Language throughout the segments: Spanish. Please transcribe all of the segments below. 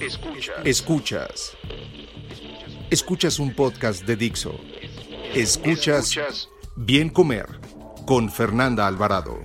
Escuchas. Escuchas. Escuchas un podcast de Dixo. Escuchas Bien Comer con Fernanda Alvarado.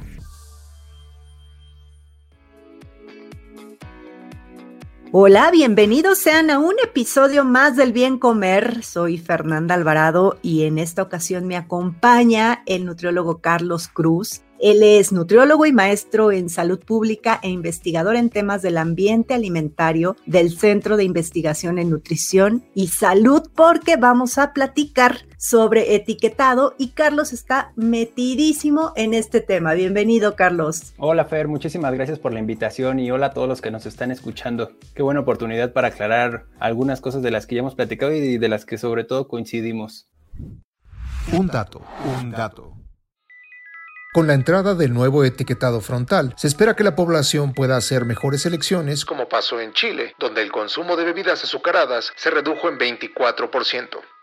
Hola, bienvenidos sean a un episodio más del Bien Comer. Soy Fernanda Alvarado y en esta ocasión me acompaña el nutriólogo Carlos Cruz. Él es nutriólogo y maestro en salud pública e investigador en temas del ambiente alimentario del Centro de Investigación en Nutrición y Salud porque vamos a platicar sobre etiquetado y Carlos está metidísimo en este tema. Bienvenido, Carlos. Hola, Fer, muchísimas gracias por la invitación y hola a todos los que nos están escuchando. Qué buena oportunidad para aclarar algunas cosas de las que ya hemos platicado y de las que sobre todo coincidimos. Un dato, un dato. Con la entrada del nuevo etiquetado frontal, se espera que la población pueda hacer mejores elecciones, como pasó en Chile, donde el consumo de bebidas azucaradas se redujo en 24%.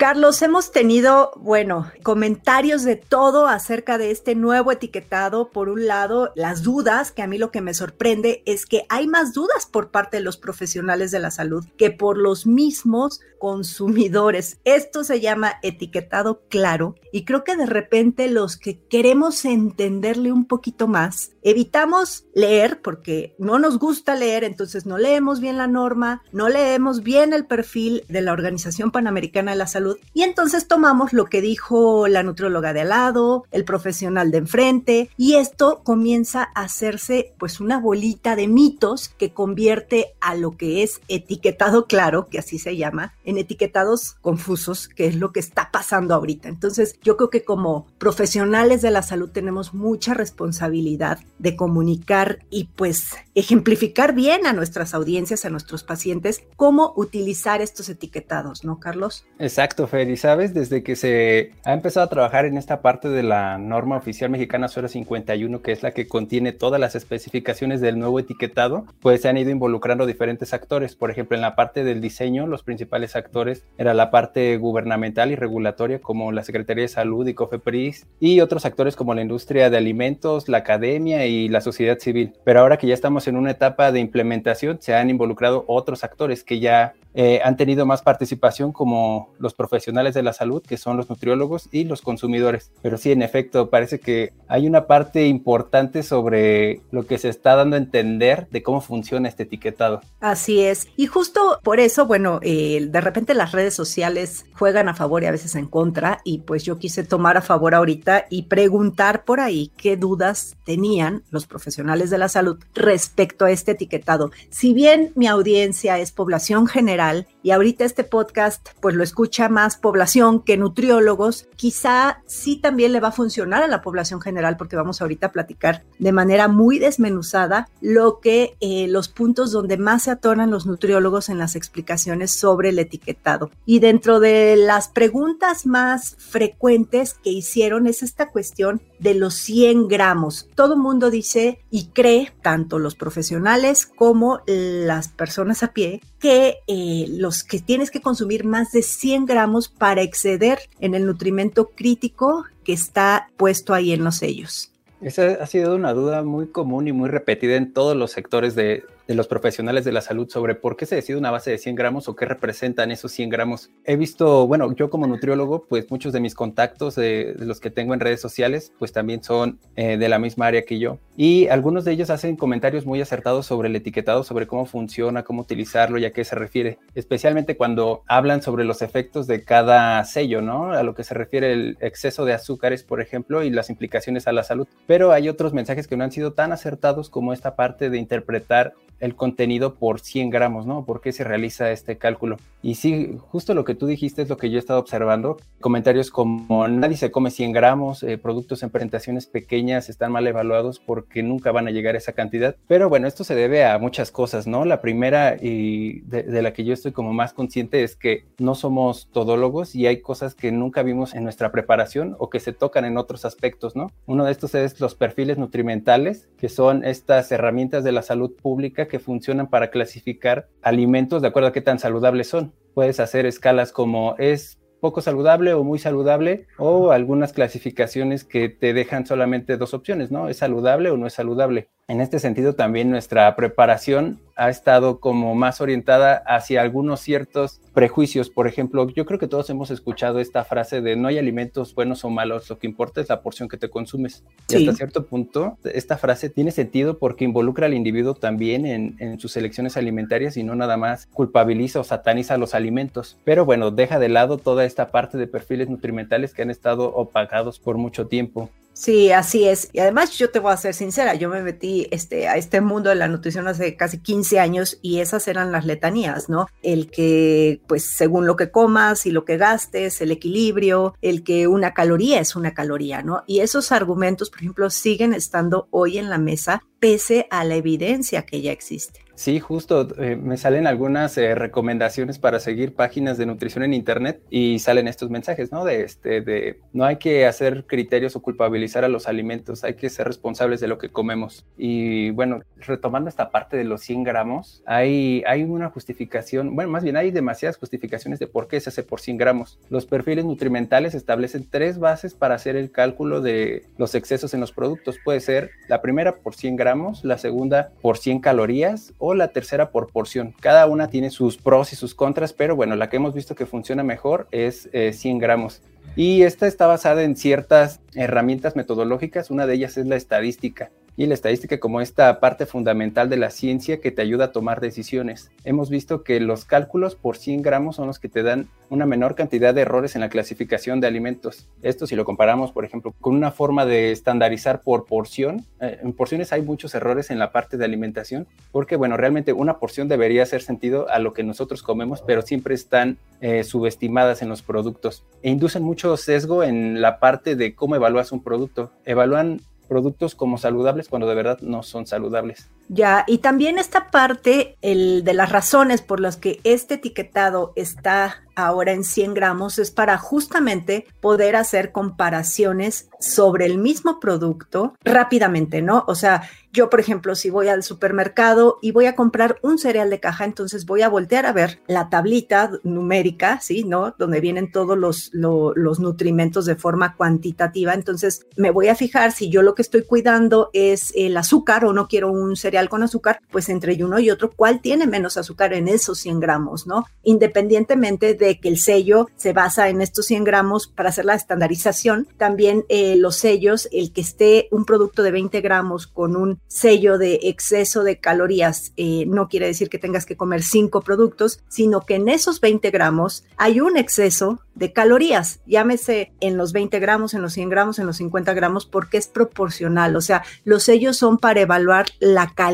Carlos, hemos tenido, bueno, comentarios de todo acerca de este nuevo etiquetado. Por un lado, las dudas, que a mí lo que me sorprende es que hay más dudas por parte de los profesionales de la salud que por los mismos consumidores. Esto se llama etiquetado claro y creo que de repente los que queremos entenderle un poquito más, evitamos leer porque no nos gusta leer, entonces no leemos bien la norma, no leemos bien el perfil de la Organización Panamericana de la Salud y entonces tomamos lo que dijo la nutrióloga de al lado, el profesional de enfrente y esto comienza a hacerse pues una bolita de mitos que convierte a lo que es etiquetado claro, que así se llama, en etiquetados confusos, que es lo que está pasando ahorita. Entonces, yo creo que como profesionales de la salud tenemos mucha responsabilidad de comunicar y pues ejemplificar bien a nuestras audiencias, a nuestros pacientes, cómo utilizar estos etiquetados, ¿no, Carlos? Exacto, Fer. Y sabes, desde que se ha empezado a trabajar en esta parte de la norma oficial mexicana 051, que es la que contiene todas las especificaciones del nuevo etiquetado, pues se han ido involucrando diferentes actores. Por ejemplo, en la parte del diseño, los principales actores era la parte gubernamental y regulatoria como la Secretaría de Salud y COFEPRIS y otros actores como la industria de alimentos, la academia la sociedad civil. Pero ahora que ya estamos en una etapa de implementación, se han involucrado otros actores que ya eh, han tenido más participación como los profesionales de la salud, que son los nutriólogos y los consumidores. Pero sí, en efecto, parece que hay una parte importante sobre lo que se está dando a entender de cómo funciona este etiquetado. Así es. Y justo por eso, bueno, eh, de repente las redes sociales juegan a favor y a veces en contra. Y pues yo quise tomar a favor ahorita y preguntar por ahí qué dudas tenían los profesionales de la salud respecto a este etiquetado. Si bien mi audiencia es población general, y ahorita este podcast pues lo escucha más población que nutriólogos, quizá sí también le va a funcionar a la población general porque vamos ahorita a platicar de manera muy desmenuzada lo que eh, los puntos donde más se atoran los nutriólogos en las explicaciones sobre el etiquetado. Y dentro de las preguntas más frecuentes que hicieron es esta cuestión de los 100 gramos. Todo mundo dice y cree, tanto los profesionales como las personas a pie, que eh, los que tienes que consumir más de 100 gramos para exceder en el nutrimento crítico que está puesto ahí en los sellos. Esa ha sido una duda muy común y muy repetida en todos los sectores de, de los profesionales de la salud sobre por qué se decide una base de 100 gramos o qué representan esos 100 gramos. He visto, bueno, yo como nutriólogo, pues muchos de mis contactos de, los que tengo en redes sociales, pues también son eh, de la misma área que yo. Y algunos de ellos hacen comentarios muy acertados sobre el etiquetado, sobre cómo funciona, cómo utilizarlo y a qué se refiere, especialmente cuando hablan sobre los efectos de cada sello, ¿no? A lo que se refiere el exceso de azúcares, por ejemplo, y las implicaciones a la salud. Pero hay otros mensajes que no han sido tan acertados como esta parte de interpretar el contenido por 100 gramos, ¿no? ¿Por qué se realiza este cálculo? Y sí, justo lo que tú dijiste es lo que yo he estado observando. Comentarios como nadie se come 100 gramos, eh, productos en presentaciones pequeñas están mal evaluados porque nunca van a llegar a esa cantidad. Pero bueno, esto se debe a muchas cosas, ¿no? La primera y de, de la que yo estoy como más consciente es que no somos todólogos y hay cosas que nunca vimos en nuestra preparación o que se tocan en otros aspectos, ¿no? Uno de estos es los perfiles nutrimentales, que son estas herramientas de la salud pública que funcionan para clasificar alimentos de acuerdo a qué tan saludables son. Puedes hacer escalas como es poco saludable o muy saludable o algunas clasificaciones que te dejan solamente dos opciones, ¿no? ¿Es saludable o no es saludable? En este sentido también nuestra preparación ha estado como más orientada hacia algunos ciertos prejuicios. Por ejemplo, yo creo que todos hemos escuchado esta frase de no hay alimentos buenos o malos, lo que importa es la porción que te consumes. Y hasta cierto punto, esta frase tiene sentido porque involucra al individuo también en, en sus elecciones alimentarias y no nada más culpabiliza o sataniza los alimentos. Pero bueno, deja de lado toda esta parte de perfiles nutrimentales que han estado opagados por mucho tiempo. Sí, así es. Y además yo te voy a ser sincera, yo me metí este, a este mundo de la nutrición hace casi 15 años y esas eran las letanías, ¿no? El que, pues, según lo que comas y lo que gastes, el equilibrio, el que una caloría es una caloría, ¿no? Y esos argumentos, por ejemplo, siguen estando hoy en la mesa pese a la evidencia que ya existe. Sí, justo eh, me salen algunas eh, recomendaciones para seguir páginas de nutrición en internet y salen estos mensajes, ¿no? De este, de no hay que hacer criterios o culpabilizar a los alimentos, hay que ser responsables de lo que comemos. Y bueno, retomando esta parte de los 100 gramos, hay, hay una justificación, bueno, más bien hay demasiadas justificaciones de por qué se hace por 100 gramos. Los perfiles nutrimentales establecen tres bases para hacer el cálculo de los excesos en los productos. Puede ser la primera por 100 gramos, la segunda por 100 calorías o la tercera por porción. Cada una tiene sus pros y sus contras, pero bueno, la que hemos visto que funciona mejor es 100 eh, gramos. Y esta está basada en ciertas herramientas metodológicas, una de ellas es la estadística y la estadística como esta parte fundamental de la ciencia que te ayuda a tomar decisiones. Hemos visto que los cálculos por 100 gramos son los que te dan una menor cantidad de errores en la clasificación de alimentos. Esto si lo comparamos, por ejemplo, con una forma de estandarizar por porción. Eh, en porciones hay muchos errores en la parte de alimentación, porque bueno, realmente una porción debería hacer sentido a lo que nosotros comemos, pero siempre están eh, subestimadas en los productos e inducen mucho sesgo en la parte de cómo evalúas un producto. Evalúan productos como saludables cuando de verdad no son saludables. Ya, y también esta parte el, de las razones por las que este etiquetado está ahora en 100 gramos es para justamente poder hacer comparaciones sobre el mismo producto rápidamente, ¿no? O sea, yo, por ejemplo, si voy al supermercado y voy a comprar un cereal de caja, entonces voy a voltear a ver la tablita numérica, ¿sí? ¿No? Donde vienen todos los, los nutrimentos de forma cuantitativa. Entonces, me voy a fijar si yo lo que estoy cuidando es el azúcar o no quiero un cereal con azúcar, pues entre uno y otro, ¿cuál tiene menos azúcar en esos 100 gramos, ¿no? Independientemente de que el sello se basa en estos 100 gramos para hacer la estandarización. También eh, los sellos, el que esté un producto de 20 gramos con un sello de exceso de calorías, eh, no quiere decir que tengas que comer cinco productos, sino que en esos 20 gramos hay un exceso de calorías, llámese en los 20 gramos, en los 100 gramos, en los 50 gramos, porque es proporcional. O sea, los sellos son para evaluar la calidad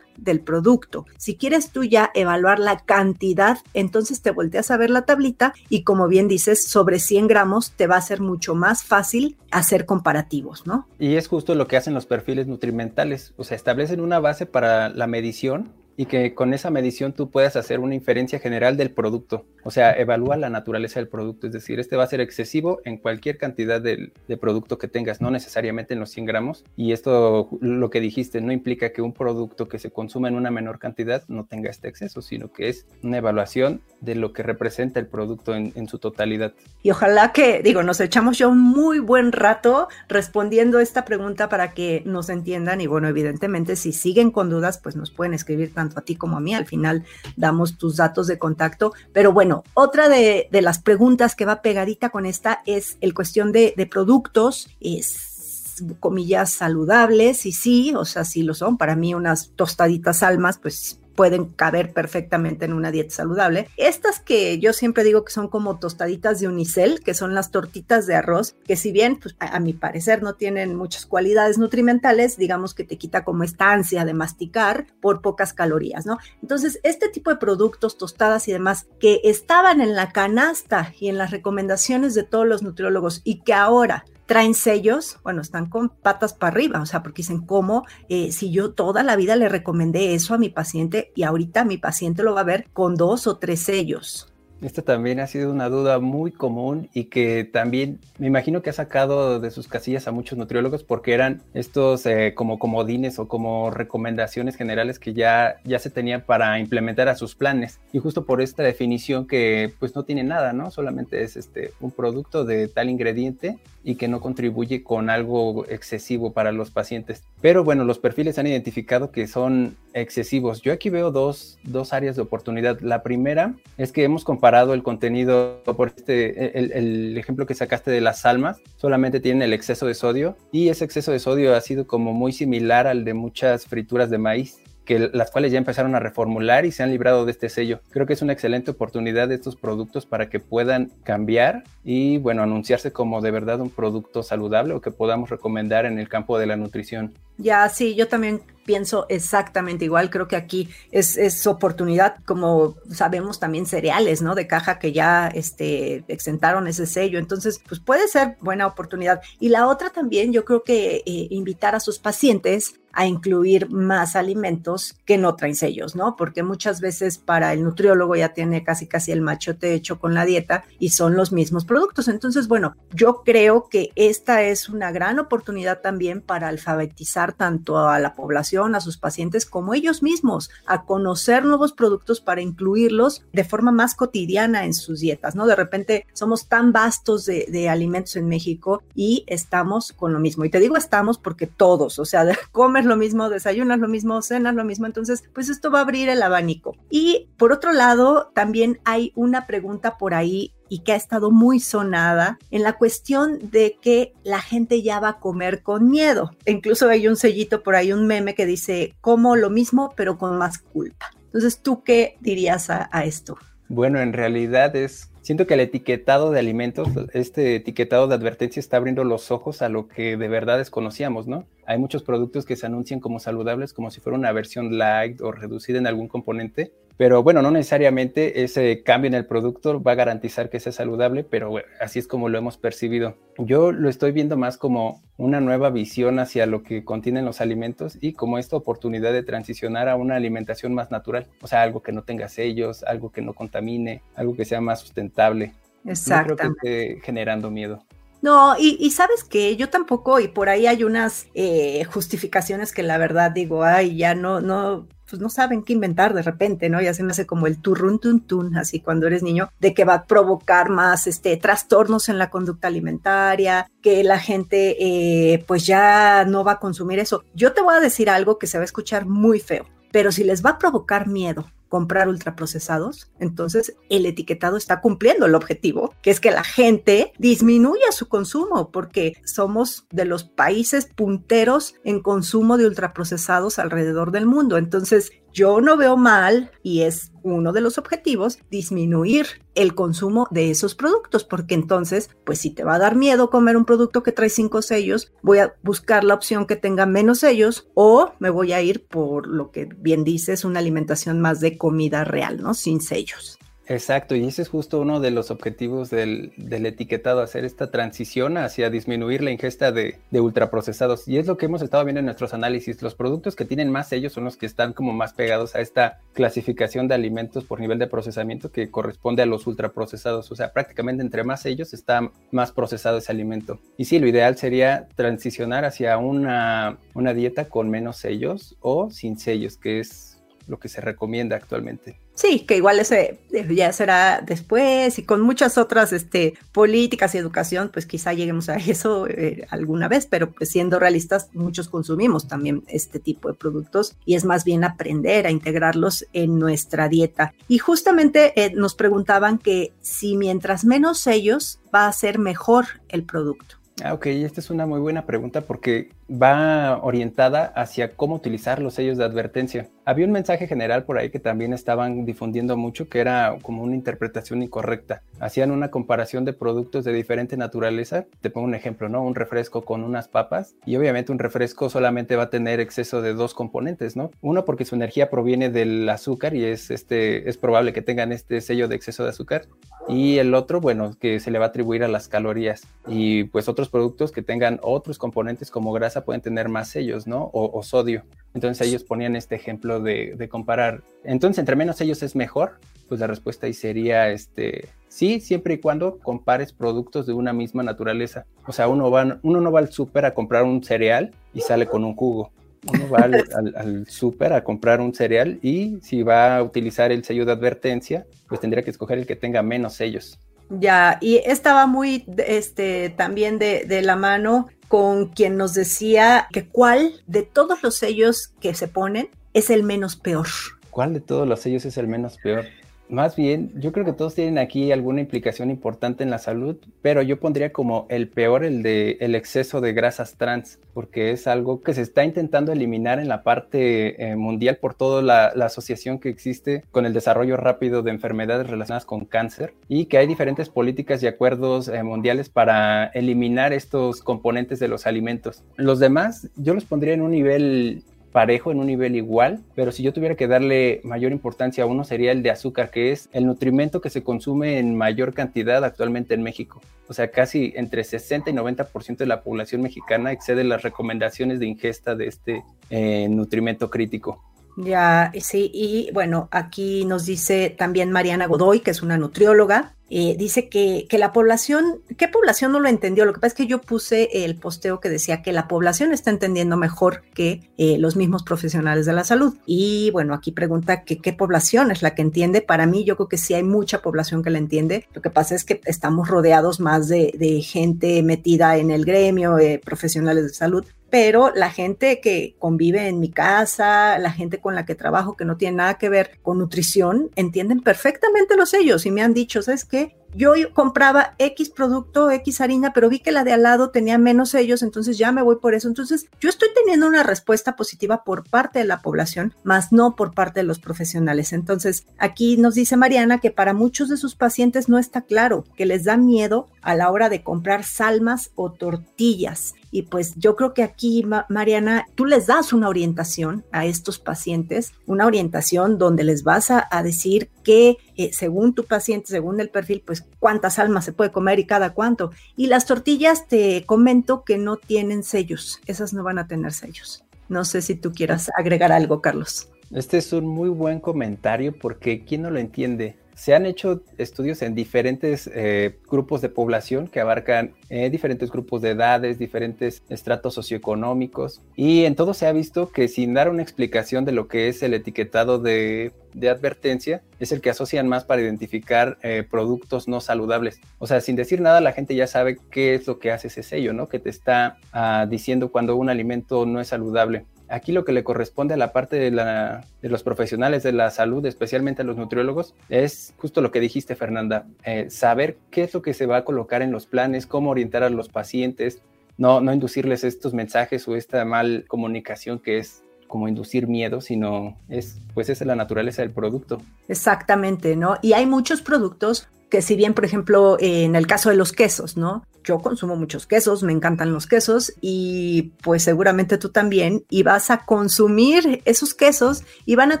del producto. Si quieres tú ya evaluar la cantidad, entonces te volteas a ver la tablita y como bien dices, sobre 100 gramos te va a ser mucho más fácil hacer comparativos, ¿no? Y es justo lo que hacen los perfiles nutrimentales, o sea, establecen una base para la medición y que con esa medición tú puedas hacer una inferencia general del producto. O sea, evalúa la naturaleza del producto. Es decir, este va a ser excesivo en cualquier cantidad de, producto que tengas, no necesariamente en los 100 gramos. Y esto, lo que dijiste, no implica que un producto que se consuma en una menor cantidad no tenga este exceso, sino que es una evaluación de lo que representa el producto en, en su totalidad. Y ojalá que, digo, nos echamos ya un muy buen rato respondiendo esta pregunta para que nos entiendan. Y bueno, evidentemente, si siguen con dudas, pues nos pueden escribir tanto a ti como a mí. Al final damos tus datos de contacto. Pero bueno, otra de, las preguntas que va pegadita con esta es el cuestión de, de productos. Es comillas saludables y sí, o sea, sí lo son. Para mí unas tostaditas almas, pues pueden caber perfectamente en una dieta saludable. Estas que yo siempre digo que son como tostaditas de unicel, que son las tortitas de arroz, que si bien pues, a, mi parecer no tienen muchas cualidades nutrimentales, digamos que te quita como esta ansia de masticar por pocas calorías, ¿no? Entonces, este tipo de productos, tostadas y demás, que estaban en la canasta y en las recomendaciones de todos los nutriólogos y que ahora traen sellos, bueno, están con patas para arriba, o sea, porque dicen, ¿cómo? Eh, si yo toda la vida le recomendé eso a mi paciente y ahorita mi paciente lo va a ver con dos o tres sellos. Esta también ha sido una duda muy común y que también me imagino que ha sacado de sus casillas a muchos nutriólogos porque eran estos eh, como comodines o como recomendaciones generales que ya, ya se tenían para implementar a sus planes. Y justo por esta definición que pues no tiene nada, ¿no? Solamente es este, un producto de tal ingrediente y que no contribuye con algo excesivo para los pacientes. Pero bueno, los perfiles han identificado que son excesivos. Yo aquí veo dos, dos áreas de oportunidad. La primera es que hemos comparado el contenido por este, el, ejemplo que sacaste de las almas, solamente tienen el exceso de sodio y ese exceso de sodio ha sido como muy similar al de muchas frituras de maíz que las cuales ya empezaron a reformular y se han librado de este sello. Creo que es una excelente oportunidad de estos productos para que puedan cambiar y, bueno, anunciarse como de verdad un producto saludable o que podamos recomendar en el campo de la nutrición. Ya, sí, yo también pienso exactamente igual. Creo que aquí es, es, oportunidad, como sabemos también cereales, ¿no? De caja que ya este, exentaron ese sello. Entonces, pues puede ser buena oportunidad. Y la otra también, yo creo que eh, invitar a sus pacientes a incluir más alimentos que no traen sellos, ¿no? Porque muchas veces para el nutriólogo ya tiene casi casi el machote hecho con la dieta y son los mismos productos. Entonces, bueno, yo creo que esta es una gran oportunidad también para alfabetizar tanto a la población, a sus pacientes, como ellos mismos, a conocer nuevos productos para incluirlos de forma más cotidiana en sus dietas, ¿no? De repente somos tan vastos de, alimentos en México y estamos con lo mismo. Y te digo estamos porque todos, o sea, comer lo mismo, desayunas lo mismo, cenas lo mismo, entonces pues esto va a abrir el abanico. Y por otro lado, también hay una pregunta por ahí y que ha estado muy sonada en la cuestión de que la gente ya va a comer con miedo. Incluso hay un sellito por ahí, un meme que dice, como lo mismo pero con más culpa. Entonces, ¿tú qué dirías a, a esto? Bueno, en realidad es siento que el etiquetado de alimentos, este etiquetado de advertencia está abriendo los ojos a lo que de verdad desconocíamos, ¿no? Hay muchos productos que se anuncian como saludables como si fuera una versión light o reducida en algún componente, pero bueno, no necesariamente ese cambio en el producto va a garantizar que sea saludable, pero bueno, así es como lo hemos percibido. Yo lo estoy viendo más como una nueva visión hacia lo que contienen los alimentos y como esta oportunidad de transicionar a una alimentación más natural, o sea, algo que no tenga sellos, algo que no contamine, algo que sea más sustentable. Exacto. No creo que esté generando miedo. No, y, sabes que yo tampoco, y por ahí hay unas eh, justificaciones que la verdad digo, ay, ya no, no, pues no saben qué inventar de repente, ¿no? Ya se me hace como el turrun tun tun, así cuando eres niño, de que va a provocar más este, trastornos en la conducta alimentaria, que la gente eh, pues ya no va a consumir eso. Yo te voy a decir algo que se va a escuchar muy feo, pero si les va a provocar miedo comprar ultraprocesados, entonces el etiquetado está cumpliendo el objetivo, que es que la gente disminuya su consumo, porque somos de los países punteros en consumo de ultraprocesados alrededor del mundo. Entonces, yo no veo mal, y es uno de los objetivos, disminuir el consumo de esos productos, porque entonces, pues si te va a dar miedo comer un producto que trae cinco sellos, voy a buscar la opción que tenga menos sellos o me voy a ir por lo que bien dices, una alimentación más de comida real, ¿no? Sin sellos. Exacto, y ese es justo uno de los objetivos del, del etiquetado, hacer esta transición hacia disminuir la ingesta de, de, ultraprocesados. Y es lo que hemos estado viendo en nuestros análisis. Los productos que tienen más sellos son los que están como más pegados a esta clasificación de alimentos por nivel de procesamiento que corresponde a los ultraprocesados. O sea, prácticamente entre más sellos está más procesado ese alimento. Y sí, lo ideal sería transicionar hacia una, una dieta con menos sellos o sin sellos, que es lo que se recomienda actualmente. Sí, que igual ese ya será después y con muchas otras este, políticas y educación, pues quizá lleguemos a eso eh, alguna vez, pero pues siendo realistas, muchos consumimos también este tipo de productos y es más bien aprender a integrarlos en nuestra dieta. Y justamente eh, nos preguntaban que si mientras menos sellos va a ser mejor el producto. Ah, ok, esta es una muy buena pregunta porque va orientada hacia cómo utilizar los sellos de advertencia. Había un mensaje general por ahí que también estaban difundiendo mucho que era como una interpretación incorrecta. Hacían una comparación de productos de diferente naturaleza. Te pongo un ejemplo, ¿no? Un refresco con unas papas y obviamente un refresco solamente va a tener exceso de dos componentes, ¿no? Uno porque su energía proviene del azúcar y es este es probable que tengan este sello de exceso de azúcar y el otro, bueno, que se le va a atribuir a las calorías y pues otros productos que tengan otros componentes como grasa pueden tener más sellos, ¿no? O, sodio. Entonces ellos ponían este ejemplo de, comparar. Entonces, entre menos sellos es mejor. Pues la respuesta ahí sería, este, sí, siempre y cuando compares productos de una misma naturaleza. O sea, uno, va, uno no va al súper a comprar un cereal y sale con un jugo. Uno va al, al súper a comprar un cereal y si va a utilizar el sello de advertencia, pues tendría que escoger el que tenga menos sellos. Ya, y estaba muy este, también de, de, la mano con quien nos decía que cuál de todos los sellos que se ponen es el menos peor. ¿Cuál de todos los sellos es el menos peor? Más bien, yo creo que todos tienen aquí alguna implicación importante en la salud, pero yo pondría como el peor el de el exceso de grasas trans, porque es algo que se está intentando eliminar en la parte eh, mundial por toda la, asociación que existe con el desarrollo rápido de enfermedades relacionadas con cáncer y que hay diferentes políticas y acuerdos eh, mundiales para eliminar estos componentes de los alimentos. Los demás, yo los pondría en un nivel parejo, en un nivel igual, pero si yo tuviera que darle mayor importancia a uno sería el de azúcar, que es el nutrimento que se consume en mayor cantidad actualmente en México. O sea, casi entre 60 y 90% de la población mexicana excede las recomendaciones de ingesta de este eh, nutrimento crítico. Ya, sí, y bueno, aquí nos dice también Mariana Godoy, que es una nutrióloga, eh, dice que, que, la población, ¿qué población no lo entendió? Lo que pasa es que yo puse el posteo que decía que la población está entendiendo mejor que eh, los mismos profesionales de la salud. Y bueno, aquí pregunta que qué población es la que entiende. Para mí, yo creo que sí hay mucha población que la entiende. Lo que pasa es que estamos rodeados más de, de gente metida en el gremio, eh, profesionales de salud, pero la gente que convive en mi casa, la gente con la que trabajo que no tiene nada que ver con nutrición, entienden perfectamente los sellos y me han dicho, ¿sabes qué? yo compraba X producto, X harina, pero vi que la de al lado tenía menos sellos, entonces ya me voy por eso. Entonces, yo estoy teniendo una respuesta positiva por parte de la población, más no por parte de los profesionales. Entonces, aquí nos dice Mariana que para muchos de sus pacientes no está claro, que les da miedo a la hora de comprar salmas o tortillas. Y pues yo creo que aquí, Mariana, tú les das una orientación a estos pacientes, una orientación donde les vas a, decir que eh, según tu paciente, según el perfil, pues cuántas almas se puede comer y cada cuánto. Y las tortillas te comento que no tienen sellos, esas no van a tener sellos. No sé si tú quieras agregar algo, Carlos. Este es un muy buen comentario porque ¿quién no lo entiende? Se han hecho estudios en diferentes eh, grupos de población que abarcan eh, diferentes grupos de edades, diferentes estratos socioeconómicos y en todo se ha visto que sin dar una explicación de lo que es el etiquetado de, advertencia es el que asocian más para identificar eh, productos no saludables. O sea, sin decir nada la gente ya sabe qué es lo que hace ese sello, ¿no? Que te está ah, diciendo cuando un alimento no es saludable. Aquí lo que le corresponde a la parte de, la, de, los profesionales de la salud, especialmente a los nutriólogos, es justo lo que dijiste, Fernanda, eh, saber qué es lo que se va a colocar en los planes, cómo orientar a los pacientes, no, no inducirles estos mensajes o esta mal comunicación que es como inducir miedo, sino es, pues es la naturaleza del producto. Exactamente, ¿no? Y hay muchos productos que si bien, por ejemplo, en el caso de los quesos, ¿no? Yo consumo muchos quesos, me encantan los quesos y pues seguramente tú también y vas a consumir esos quesos y van a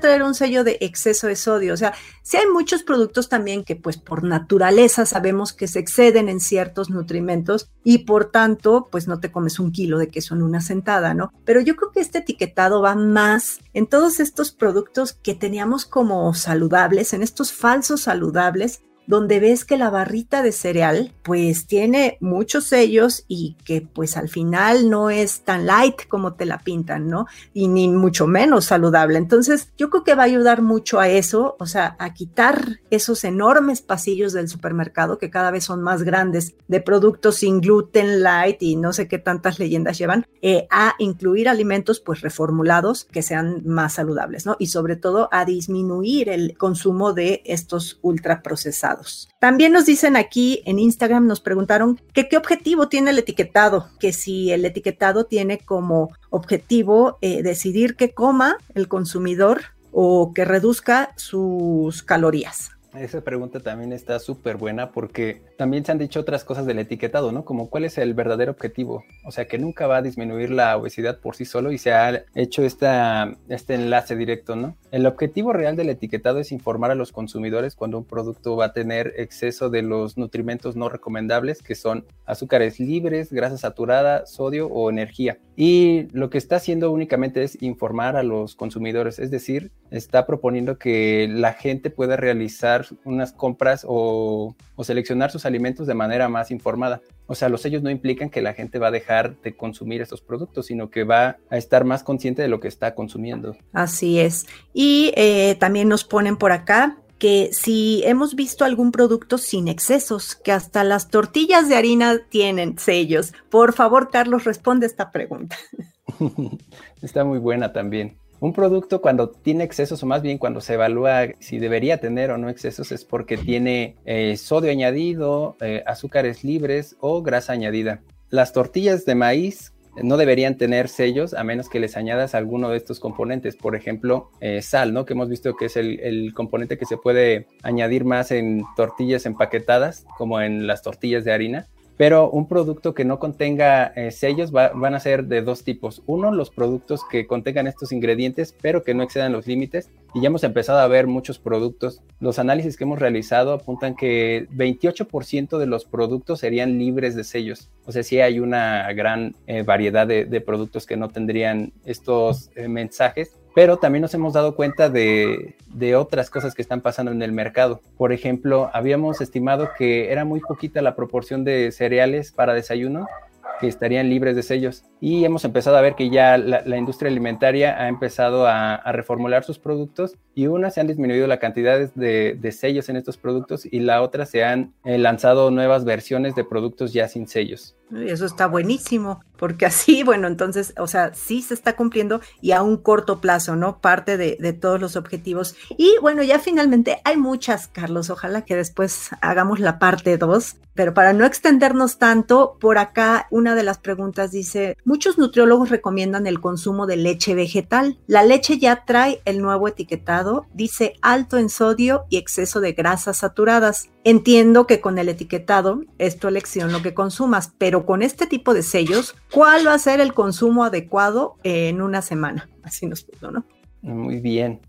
traer un sello de exceso de sodio. O sea, sí hay muchos productos también que pues por naturaleza sabemos que se exceden en ciertos nutrimentos y por tanto pues no te comes un kilo de queso en una sentada, ¿no? Pero yo creo que este etiquetado va más en todos estos productos que teníamos como saludables, en estos falsos saludables donde ves que la barrita de cereal pues tiene muchos sellos y que pues al final no es tan light como te la pintan, ¿no? Y ni mucho menos saludable. Entonces yo creo que va a ayudar mucho a eso, o sea, a quitar esos enormes pasillos del supermercado que cada vez son más grandes de productos sin gluten, light y no sé qué tantas leyendas llevan, eh, a incluir alimentos pues reformulados que sean más saludables, ¿no? Y sobre todo a disminuir el consumo de estos ultraprocesados También nos dicen aquí en Instagram, nos preguntaron que qué objetivo tiene el etiquetado, que si el etiquetado tiene como objetivo eh, decidir qué coma el consumidor o que reduzca sus calorías. Esa pregunta también está súper buena porque también se han dicho otras cosas del etiquetado, ¿no? Como cuál es el verdadero objetivo. O sea, que nunca va a disminuir la obesidad por sí solo y se ha hecho esta, este enlace directo, ¿no? El objetivo real del etiquetado es informar a los consumidores cuando un producto va a tener exceso de los nutrimentos no recomendables, que son azúcares libres, grasa saturada, sodio o energía. Y lo que está haciendo únicamente es informar a los consumidores, es decir, está proponiendo que la gente pueda realizar unas compras o, seleccionar sus alimentos de manera más informada. O sea, los sellos no implican que la gente va a dejar de consumir estos productos, sino que va a estar más consciente de lo que está consumiendo. Así es. Y eh, también nos ponen por acá que si hemos visto algún producto sin excesos, que hasta las tortillas de harina tienen sellos. Por favor, Carlos, responde esta pregunta. Está muy buena también. Un producto cuando tiene excesos, o más bien cuando se evalúa si debería tener o no excesos, es porque tiene eh, sodio añadido, eh, azúcares libres o grasa añadida. Las tortillas de maíz no deberían tener sellos a menos que les añadas alguno de estos componentes. Por ejemplo, eh, sal, ¿no? Que hemos visto que es el, componente que se puede añadir más en tortillas empaquetadas, como en las tortillas de harina pero un producto que no contenga eh, sellos van a ser de dos tipos. Uno, los productos que contengan estos ingredientes, pero que no excedan los límites. Y ya hemos empezado a ver muchos productos. Los análisis que hemos realizado apuntan que 28% de los productos serían libres de sellos. O sea, sí hay una gran eh, variedad de, productos que no tendrían estos eh, mensajes pero también nos hemos dado cuenta de, otras cosas que están pasando en el mercado. Por ejemplo, habíamos estimado que era muy poquita la proporción de cereales para desayuno que estarían libres de sellos. Y hemos empezado a ver que ya la, industria alimentaria ha empezado a, reformular sus productos y una se han disminuido la cantidad de, sellos en estos productos y la otra se han eh, lanzado nuevas versiones de productos ya sin sellos. Eso está buenísimo, porque así, bueno, entonces, o sea, sí se está cumpliendo y a un corto plazo, ¿no? Parte de, de todos los objetivos. Y bueno, ya finalmente hay muchas, Carlos, ojalá que después hagamos la parte 2, pero para no extendernos tanto, por acá una de las preguntas dice, muchos nutriólogos recomiendan el consumo de leche vegetal. La leche ya trae el nuevo etiquetado, dice alto en sodio y exceso de grasas saturadas. Entiendo que con el etiquetado es tu elección lo que consumas, pero con este tipo de sellos, ¿cuál va a ser el consumo adecuado en una semana? Así nos puso, ¿no? Muy bien.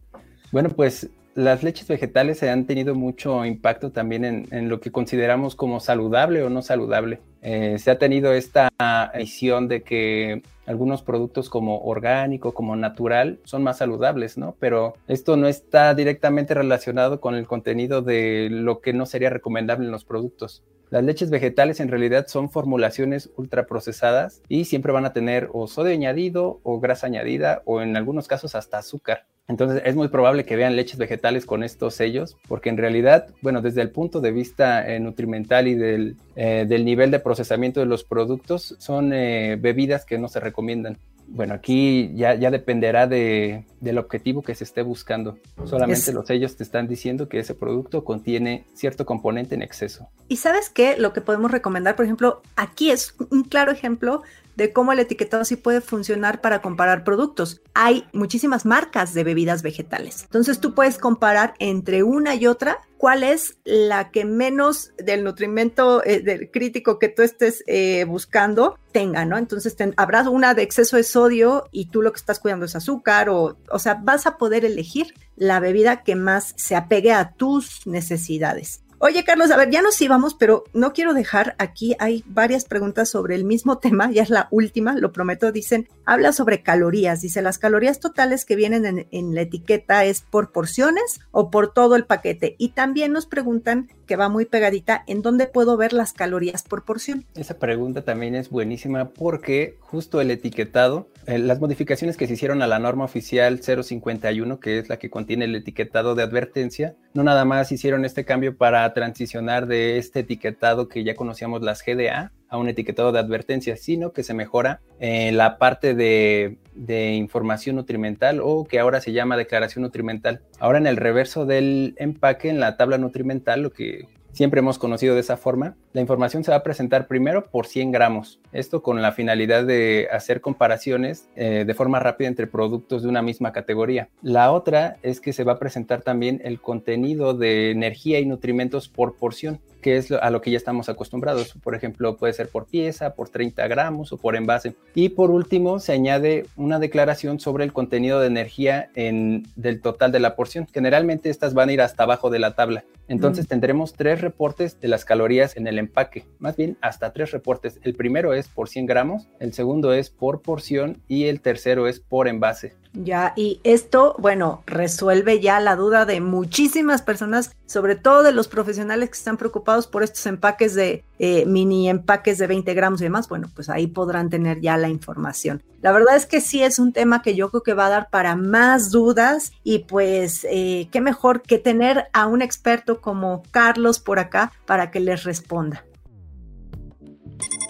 Bueno, pues las leches vegetales se han tenido mucho impacto también en, lo que consideramos como saludable o no saludable. Eh, se ha tenido esta visión de que algunos productos como orgánico, como natural, son más saludables, ¿no? Pero esto no está directamente relacionado con el contenido de lo que no sería recomendable en los productos. Las leches vegetales en realidad son formulaciones ultraprocesadas y siempre van a tener o sodio añadido o grasa añadida o en algunos casos hasta azúcar. Entonces es muy probable que vean leches vegetales con estos sellos, porque en realidad, bueno, desde el punto de vista eh, nutrimental y del, eh, del, nivel de procesamiento de los productos, son eh, bebidas que no se recomiendan. Bueno, aquí ya, ya dependerá de, del objetivo que se esté buscando. Solamente los sellos te están diciendo que ese producto contiene cierto componente en exceso. Y sabes qué, lo que podemos recomendar, por ejemplo, aquí es un claro ejemplo de cómo el etiquetado sí puede funcionar para comparar productos. Hay muchísimas marcas de bebidas vegetales. Entonces tú puedes comparar entre una y otra cuál es la que menos del nutrimento eh, del crítico que tú estés eh, buscando tenga, ¿no? Entonces habrá una de exceso de sodio y tú lo que estás cuidando es azúcar o, o sea, vas a poder elegir la bebida que más se apegue a tus necesidades. Oye, Carlos, a ver, ya nos íbamos, pero no quiero dejar aquí, hay varias preguntas sobre el mismo tema, ya es la última, lo prometo, dicen, habla sobre calorías, dice, las calorías totales que vienen en, la etiqueta es por porciones o por todo el paquete. Y también nos preguntan, que va muy pegadita, ¿en dónde puedo ver las calorías por porción? Esa pregunta también es buenísima porque justo el etiquetado, eh, las modificaciones que se hicieron a la norma oficial 051, que es la que contiene el etiquetado de advertencia, no nada más hicieron este cambio para transicionar de este etiquetado que ya conocíamos las GDA a un etiquetado de advertencia, sino que se mejora eh, la parte de, de, información nutrimental o que ahora se llama declaración nutrimental. Ahora en el reverso del empaque, en la tabla nutrimental, lo que siempre hemos conocido de esa forma, la información se va a presentar primero por 100 gramos. Esto con la finalidad de hacer comparaciones eh, de forma rápida entre productos de una misma categoría. La otra es que se va a presentar también el contenido de energía y nutrimentos por porción que es a lo que ya estamos acostumbrados. Por ejemplo, puede ser por pieza, por 30 gramos o por envase. Y por último, se añade una declaración sobre el contenido de energía en, del total de la porción. Generalmente estas van a ir hasta abajo de la tabla. Entonces mm. tendremos tres reportes de las calorías en el empaque, más bien hasta tres reportes. El primero es por 100 gramos, el segundo es por porción y el tercero es por envase. Ya, y esto, bueno, resuelve ya la duda de muchísimas personas, sobre todo de los profesionales que están preocupados por estos empaques de eh, mini empaques de 20 gramos y demás. Bueno, pues ahí podrán tener ya la información. La verdad es que sí es un tema que yo creo que va a dar para más dudas y pues eh, qué mejor que tener a un experto como Carlos por acá para que les responda.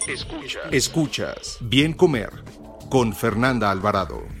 Escuchas. Escuchas. Bien comer con Fernanda Alvarado.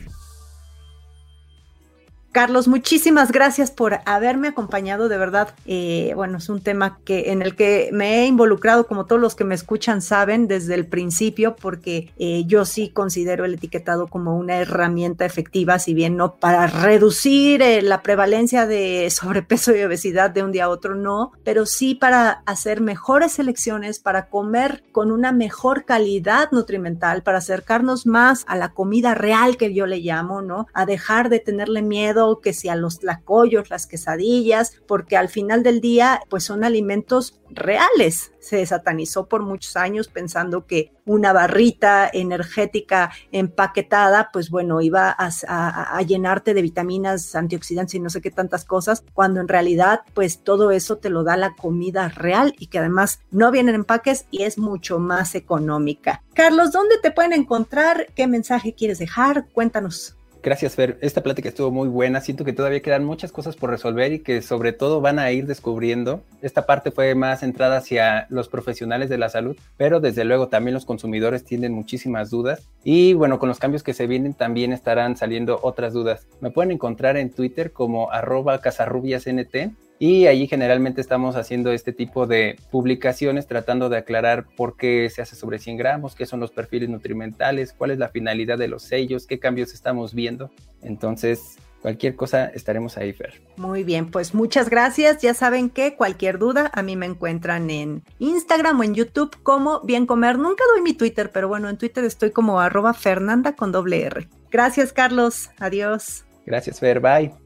Carlos, muchísimas gracias por haberme acompañado, de verdad. Eh, bueno, es un tema que en el que me he involucrado, como todos los que me escuchan saben, desde el principio, porque eh, yo sí considero el etiquetado como una herramienta efectiva, si bien no para reducir eh, la prevalencia de sobrepeso y obesidad de un día a otro, no, pero sí para hacer mejores elecciones, para comer con una mejor calidad nutrimental, para acercarnos más a la comida real que yo le llamo, ¿no? A dejar de tenerle miedo que si a los tlacoyos, las quesadillas, porque al final del día, pues son alimentos reales. Se satanizó por muchos años pensando que una barrita energética empaquetada, pues bueno, iba a, llenarte de vitaminas, antioxidantes y no sé qué tantas cosas, cuando en realidad, pues todo eso te lo da la comida real y que además no vienen empaques y es mucho más económica. Carlos, ¿dónde te pueden encontrar? ¿Qué mensaje quieres dejar? Cuéntanos. Gracias, Fer. Esta plática estuvo muy buena. Siento que todavía quedan muchas cosas por resolver y que sobre todo van a ir descubriendo. Esta parte fue más centrada hacia los profesionales de la salud, pero desde luego también los consumidores tienen muchísimas dudas. Y bueno, con los cambios que se vienen también estarán saliendo otras dudas. Me pueden encontrar en Twitter como arroba casarrubiasnt y allí generalmente estamos haciendo este tipo de publicaciones tratando de aclarar por qué se hace sobre 100 gramos, qué son los perfiles nutrimentales, cuál es la finalidad de los sellos, qué cambios estamos viendo. Entonces, cualquier cosa estaremos ahí, Fer. Muy bien, pues muchas gracias. Ya saben que cualquier duda a mí me encuentran en Instagram o en YouTube como Bien Comer. Nunca doy mi Twitter, pero bueno, en Twitter estoy como arroba Fernanda con doble R. Gracias, Carlos. Adiós. Gracias, Fer. Bye.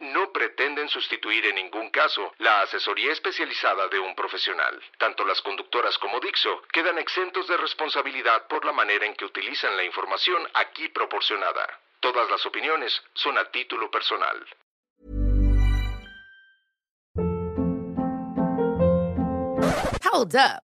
no pretenden sustituir en ningún caso la asesoría especializada de un profesional. Tanto las conductoras como Dixo quedan exentos de responsabilidad por la manera en que utilizan la información aquí proporcionada. Todas las opiniones son a título personal. Hold up.